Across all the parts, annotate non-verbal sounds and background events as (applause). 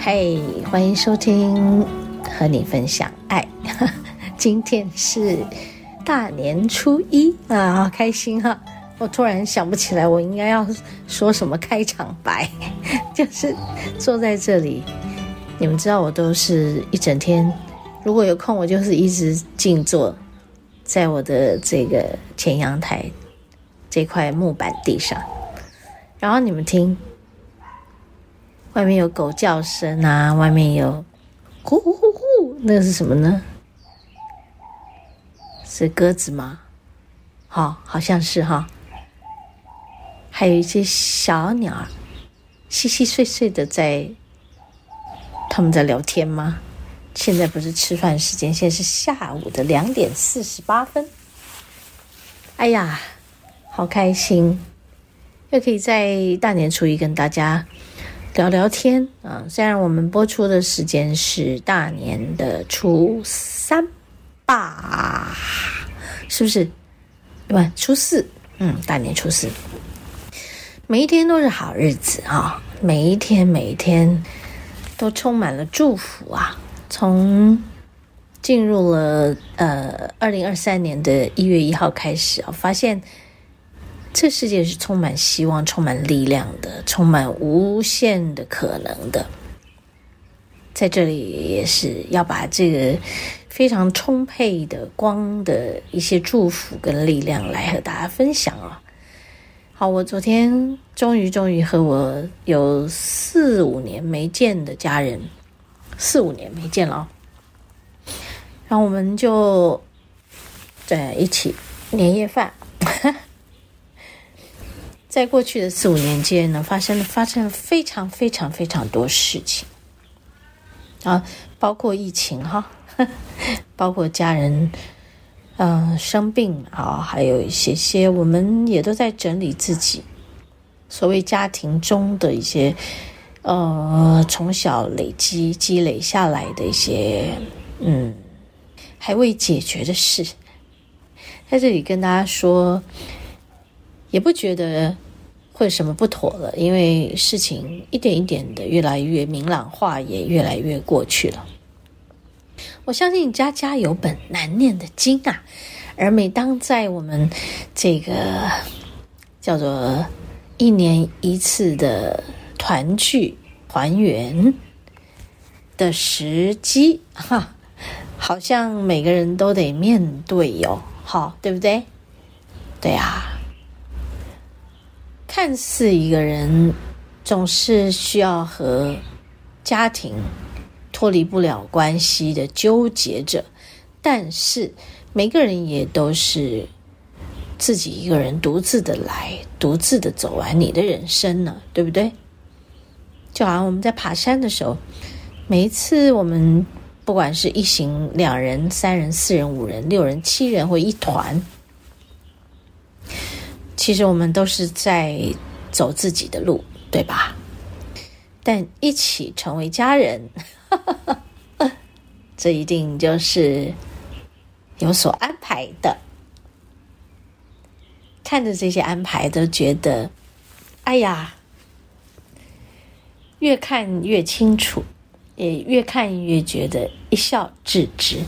嘿，欢迎收听和你分享爱。(laughs) 今天是。大年初一啊，好开心哈！我突然想不起来，我应该要说什么开场白，(laughs) 就是坐在这里。你们知道，我都是一整天，如果有空，我就是一直静坐在我的这个前阳台这块木板地上。然后你们听，外面有狗叫声啊，外面有呼呼呼呼，那个是什么呢？是鸽子吗？好、好像是哈。还有一些小鸟儿，稀稀碎碎的在，他们在聊天吗？现在不是吃饭时间，现在是下午的两点四十八分。哎呀，好开心，又可以在大年初一跟大家聊聊天啊！虽然我们播出的时间是大年的初三。吧，是不是？对吧？初四，嗯，大年初四，每一天都是好日子啊、每一天，每一天都充满了祝福啊！从进入了呃二零二三年的一月一号开始啊、发现这世界是充满希望、充满力量的，充满无限的可能的。在这里也是要把这个。非常充沛的光的一些祝福跟力量来和大家分享啊！好，我昨天终于终于和我有四五年没见的家人，四五年没见了哦，然后我们就在一起年夜饭。在过去的四五年间呢，发生了发生了非常非常非常多事情啊，包括疫情哈。(laughs) 包括家人，嗯、生病啊，还有一些些，我们也都在整理自己所谓家庭中的一些，呃，从小累积积累下来的一些，嗯，还未解决的事，在这里跟大家说，也不觉得会什么不妥了，因为事情一点一点的越来越明朗化，也越来越过去了。我相信家家有本难念的经啊，而每当在我们这个叫做一年一次的团聚团圆的时机，哈，好像每个人都得面对哟，好，对不对？对啊，看似一个人总是需要和家庭。脱离不了关系的纠结着，但是每个人也都是自己一个人独自的来，独自的走完你的人生呢，对不对？就好像我们在爬山的时候，每一次我们不管是一行两人、三人、四人、五人、六人、七人或一团，其实我们都是在走自己的路，对吧？但一起成为家人。(laughs) 这一定就是有所安排的。看着这些安排，都觉得，哎呀，越看越清楚，也越看越觉得一笑置之。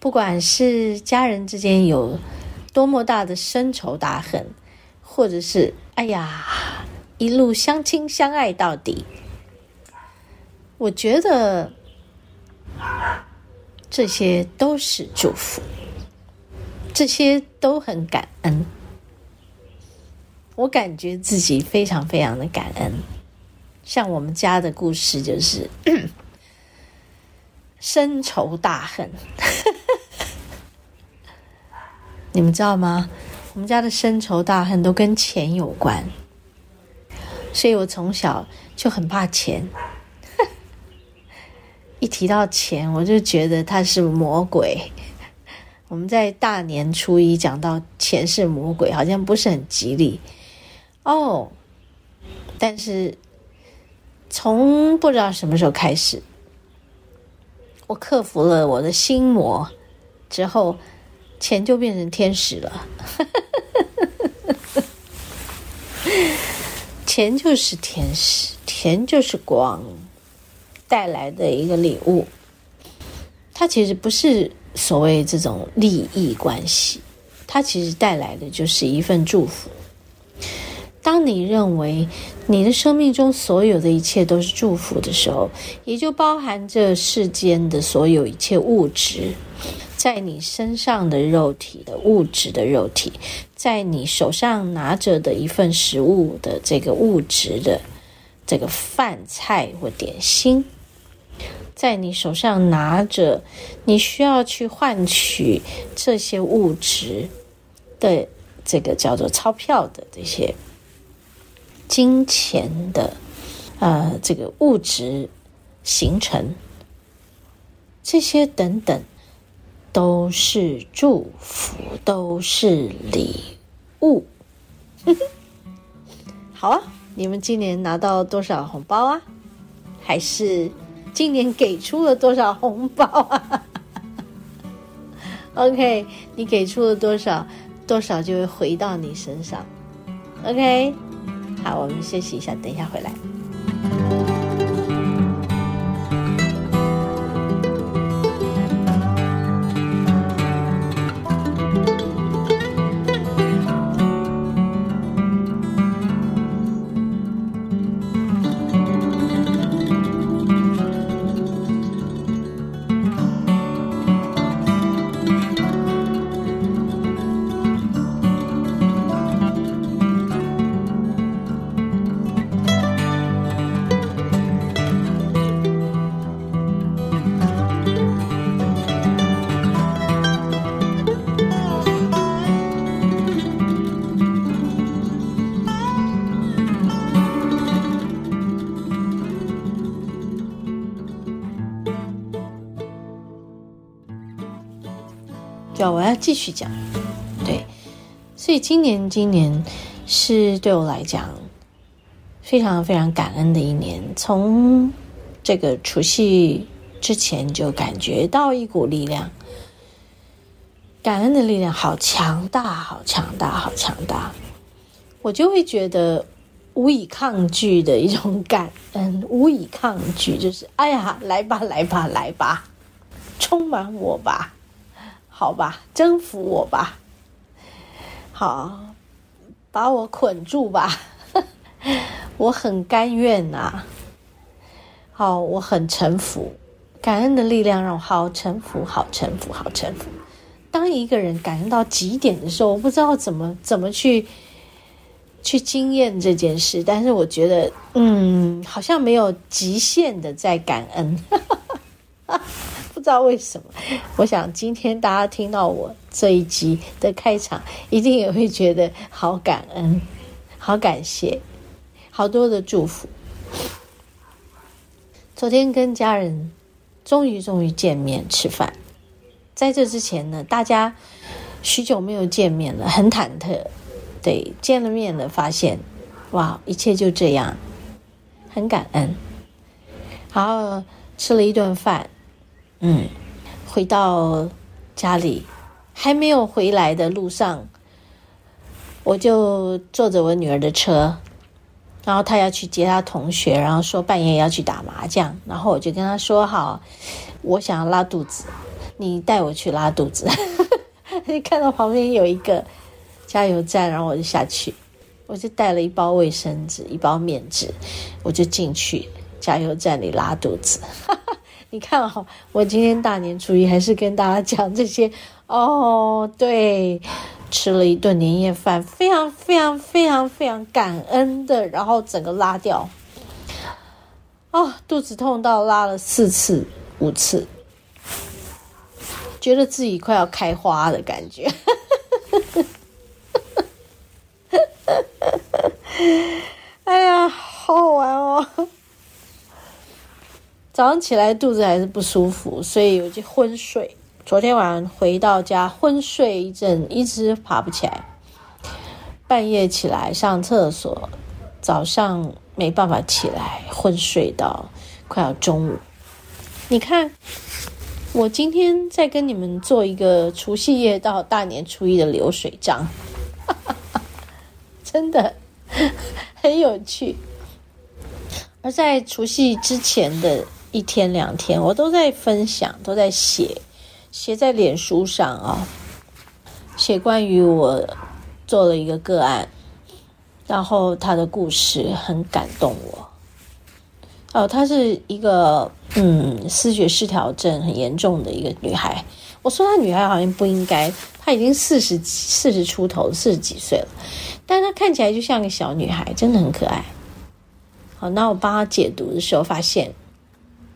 不管是家人之间有多么大的深仇大恨，或者是哎呀，一路相亲相爱到底。我觉得这些都是祝福，这些都很感恩。我感觉自己非常非常的感恩。像我们家的故事，就是 (clears throat) 深仇大恨。(laughs) 你们知道吗？我们家的深仇大恨都跟钱有关，所以我从小就很怕钱。(laughs) 一提到钱，我就觉得他是魔鬼。我们在大年初一讲到钱是魔鬼，好像不是很吉利哦。但是从不知道什么时候开始，我克服了我的心魔之后。钱就变成天使了，钱就是天使，钱就是光带来的一个礼物。它其实不是所谓这种利益关系，它其实带来的就是一份祝福。当你认为你的生命中所有的一切都是祝福的时候，也就包含着世间的所有一切物质。在你身上的肉体的物质的肉体，在你手上拿着的一份食物的这个物质的这个饭菜或点心，在你手上拿着你需要去换取这些物质的这个叫做钞票的这些金钱的呃这个物质形成这些等等。都是祝福，都是礼物。(laughs) 好啊，你们今年拿到多少红包啊？还是今年给出了多少红包啊？(laughs) OK，你给出了多少，多少就会回到你身上。OK，好，我们休息一下，等一下回来。我要继续讲，对，所以今年今年是对我来讲非常非常感恩的一年。从这个除夕之前就感觉到一股力量，感恩的力量好强大，好强大，好强大，我就会觉得无以抗拒的一种感恩，无以抗拒，就是哎呀，来吧，来吧，来吧，充满我吧。好吧，征服我吧，好，把我捆住吧，(laughs) 我很甘愿呐、啊。好，我很臣服，感恩的力量让我好臣服，好臣服，好臣服。当一个人感恩到极点的时候，我不知道怎么怎么去去经验这件事，但是我觉得，嗯，好像没有极限的在感恩。不知道为什么，我想今天大家听到我这一集的开场，一定也会觉得好感恩、好感谢、好多的祝福。昨天跟家人终于终于见面吃饭，在这之前呢，大家许久没有见面了，很忐忑。对，见了面了，发现哇，一切就这样，很感恩。好，吃了一顿饭。嗯，回到家里还没有回来的路上，我就坐着我女儿的车，然后她要去接她同学，然后说半夜要去打麻将，然后我就跟她说好，我想要拉肚子，你带我去拉肚子。你 (laughs) 看到旁边有一个加油站，然后我就下去，我就带了一包卫生纸，一包面纸，我就进去加油站里拉肚子。你看哈，我今天大年初一还是跟大家讲这些 (laughs) 哦。对，吃了一顿年夜饭，非常非常非常非常感恩的，然后整个拉掉。哦，肚子痛到拉了四次、五次，觉得自己快要开花的感觉。(laughs) 哎呀，好好玩哦！早上起来肚子还是不舒服，所以我就昏睡。昨天晚上回到家昏睡一阵，一直爬不起来。半夜起来上厕所，早上没办法起来，昏睡到快要中午。你看，我今天在跟你们做一个除夕夜到大年初一的流水账，(laughs) 真的很有趣。而在除夕之前的一天两天，我都在分享，都在写，写在脸书上啊，写关于我做了一个个案，然后他的故事很感动我。哦，她是一个嗯，思觉失调症很严重的一个女孩。我说她女孩好像不应该，她已经四十四十出头，四十几岁了，但她看起来就像个小女孩，真的很可爱。好，那我帮她解读的时候发现，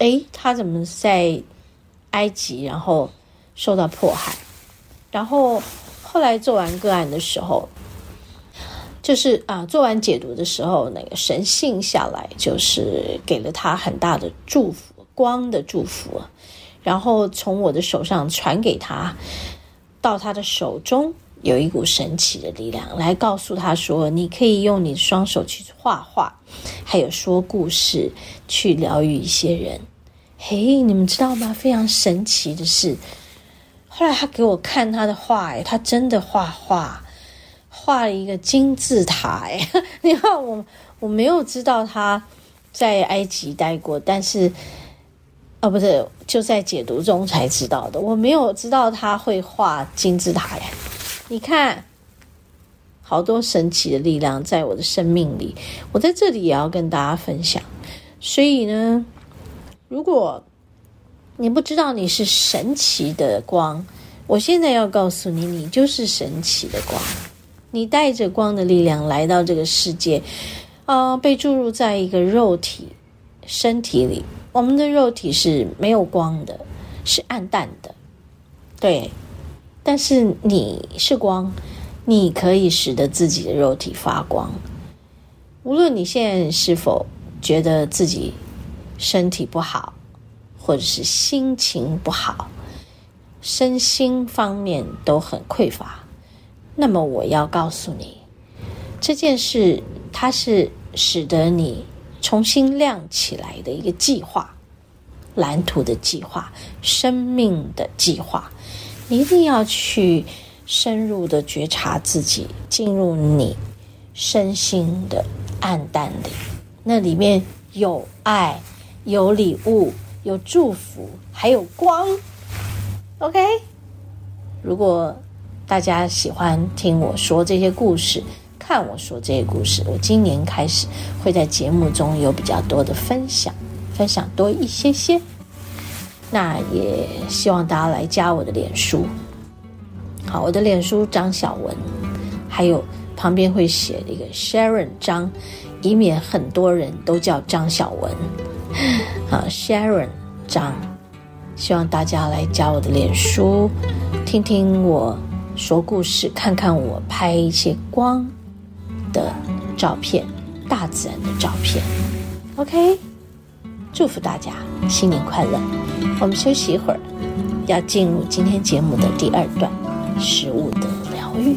诶，他怎么在埃及，然后受到迫害，然后后来做完个案的时候。就是啊，做完解读的时候，那个神性下来，就是给了他很大的祝福，光的祝福，然后从我的手上传给他，到他的手中有一股神奇的力量，来告诉他说，你可以用你的双手去画画，还有说故事，去疗愈一些人。嘿，你们知道吗？非常神奇的是，后来他给我看他的画，哎，他真的画画。画了一个金字塔，哎，(laughs) 你看我我没有知道他在埃及待过，但是哦，不是，就在解读中才知道的。我没有知道他会画金字塔呀。你看，好多神奇的力量在我的生命里，我在这里也要跟大家分享。所以呢，如果你不知道你是神奇的光，我现在要告诉你，你就是神奇的光。你带着光的力量来到这个世界，啊、呃，被注入在一个肉体身体里。我们的肉体是没有光的，是暗淡的，对。但是你是光，你可以使得自己的肉体发光。无论你现在是否觉得自己身体不好，或者是心情不好，身心方面都很匮乏。那么我要告诉你，这件事它是使得你重新亮起来的一个计划，蓝图的计划，生命的计划。你一定要去深入的觉察自己，进入你身心的暗淡里，那里面有爱，有礼物，有祝福，还有光。OK，如果。大家喜欢听我说这些故事，看我说这些故事。我今年开始会在节目中有比较多的分享，分享多一些些。那也希望大家来加我的脸书。好，我的脸书张小文，还有旁边会写一个 Sharon 张，以免很多人都叫张小文。好，Sharon 张，希望大家来加我的脸书，听听我。说故事，看看我拍一些光的照片，大自然的照片。OK，祝福大家新年快乐。我们休息一会儿，要进入今天节目的第二段——食物的疗愈。